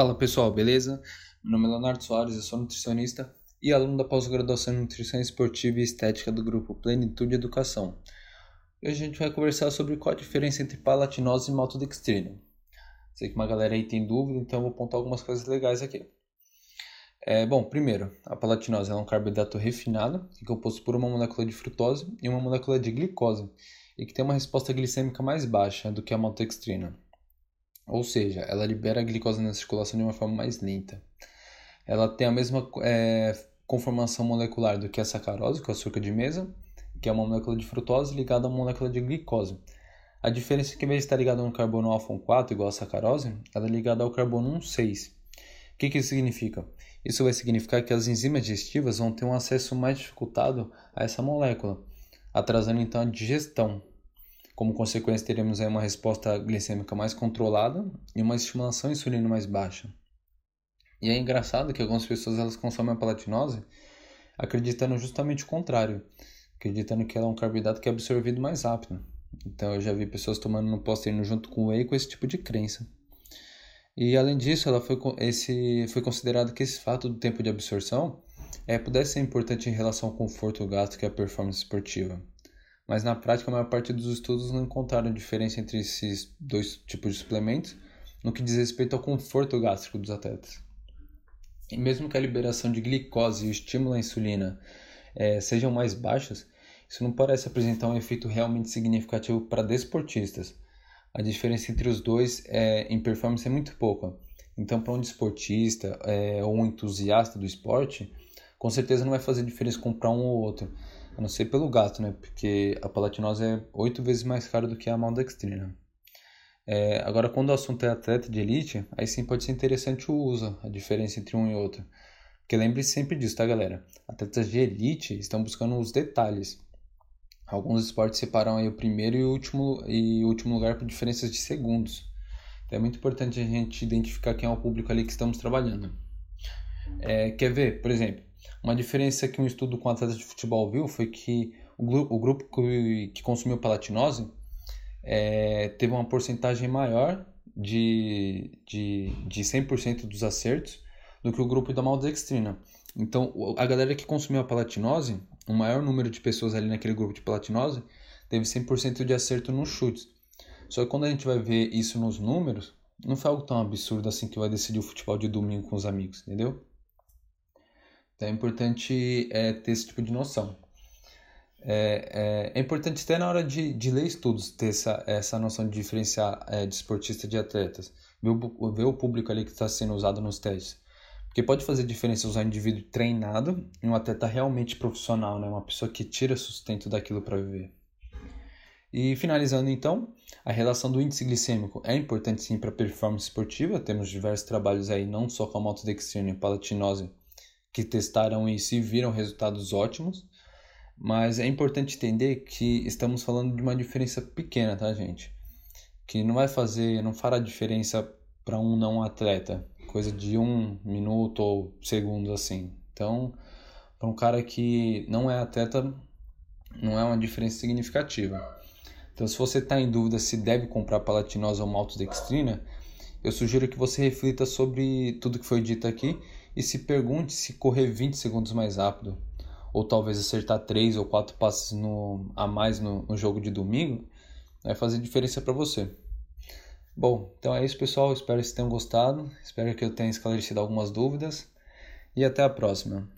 Fala pessoal, beleza? Meu nome é Leonardo Soares, eu sou nutricionista e aluno da pós-graduação em Nutrição Esportiva e Estética do grupo Plenitude Educação. Hoje a gente vai conversar sobre qual a diferença entre palatinose e maltodextrina. Sei que uma galera aí tem dúvida, então eu vou apontar algumas coisas legais aqui. É, bom, primeiro, a palatinose é um carboidrato refinado, que é composto por uma molécula de frutose e uma molécula de glicose, e que tem uma resposta glicêmica mais baixa do que a maltodextrina. Ou seja, ela libera a glicose na circulação de uma forma mais lenta. Ela tem a mesma é, conformação molecular do que a sacarose, que é o açúcar de mesa, que é uma molécula de frutose ligada a uma molécula de glicose. A diferença é que, em vez de estar ligada no carbono alfa 4 igual a sacarose, ela é ligada ao carbono 6. O que, que isso significa? Isso vai significar que as enzimas digestivas vão ter um acesso mais dificultado a essa molécula, atrasando então a digestão. Como consequência, teremos aí uma resposta glicêmica mais controlada e uma estimulação insulina mais baixa. E é engraçado que algumas pessoas elas consomem a palatinose acreditando justamente o contrário, acreditando que ela é um carboidrato que é absorvido mais rápido. Então eu já vi pessoas tomando no pós-treino junto com whey com esse tipo de crença. E além disso, ela foi, esse, foi considerado que esse fato do tempo de absorção é, pudesse ser importante em relação ao conforto gástrico e à performance esportiva mas na prática a maior parte dos estudos não encontraram diferença entre esses dois tipos de suplementos no que diz respeito ao conforto gástrico dos atletas. E mesmo que a liberação de glicose e o estímulo à insulina é, sejam mais baixas, isso não parece apresentar um efeito realmente significativo para desportistas. A diferença entre os dois é, em performance é muito pouca. Então, para um desportista é, ou um entusiasta do esporte, com certeza não vai fazer diferença comprar um ou outro a não ser pelo gasto, né? Porque a palatinose é oito vezes mais cara do que a maltodextrina. É, agora, quando o assunto é atleta de elite, aí sim pode ser interessante o uso, a diferença entre um e outro. Porque lembre -se sempre disso, tá, galera? Atletas de elite estão buscando os detalhes. Alguns esportes separam aí o primeiro e o último, e o último lugar por diferenças de segundos. Então é muito importante a gente identificar quem é o público ali que estamos trabalhando. É, quer ver, por exemplo, uma diferença que um estudo com atletas de futebol viu foi que o, grupo, que, consumiu palatinose é, teve uma porcentagem maior de, de, de 100% dos acertos do que o grupo da maltodextrina. Então, a galera que consumiu a palatinose, o maior número de pessoas ali naquele grupo de palatinose, teve 100% de acerto nos chutes. Só que quando a gente vai ver isso nos números, não foi algo tão absurdo assim que vai decidir o futebol de domingo com os amigos, entendeu? Então é importante é, ter esse tipo de noção. É, é, é, importante até na hora de, de ler estudos ter essa, essa noção de diferenciar é, de esportista de atletas. Ver o, ver o público ali que está sendo usado nos testes. Porque pode fazer diferença usar um indivíduo treinado e um atleta realmente profissional, né? uma pessoa que tira sustento daquilo para viver. E finalizando então, a relação do índice glicêmico é importante sim para performance esportiva. Temos diversos trabalhos aí, não só com a maltodextrina e palatinose, que testaram isso e viram resultados ótimos, mas é importante entender que estamos falando de uma diferença pequena, tá, gente? Que não vai fazer, não fará diferença para um não atleta, coisa de um minuto ou segundos assim. Então, para um cara que não é atleta, não é uma diferença significativa. Então, se você está em dúvida se deve comprar palatinose ou maltodextrina, eu sugiro que você reflita sobre tudo que foi dito aqui e se pergunte se correr 20 segundos mais rápido, ou talvez acertar 3 ou 4 passes no, a mais no, no jogo de domingo, vai fazer diferença para você. Bom, então é isso pessoal, espero que vocês tenham gostado, espero que eu tenha esclarecido algumas dúvidas e até a próxima.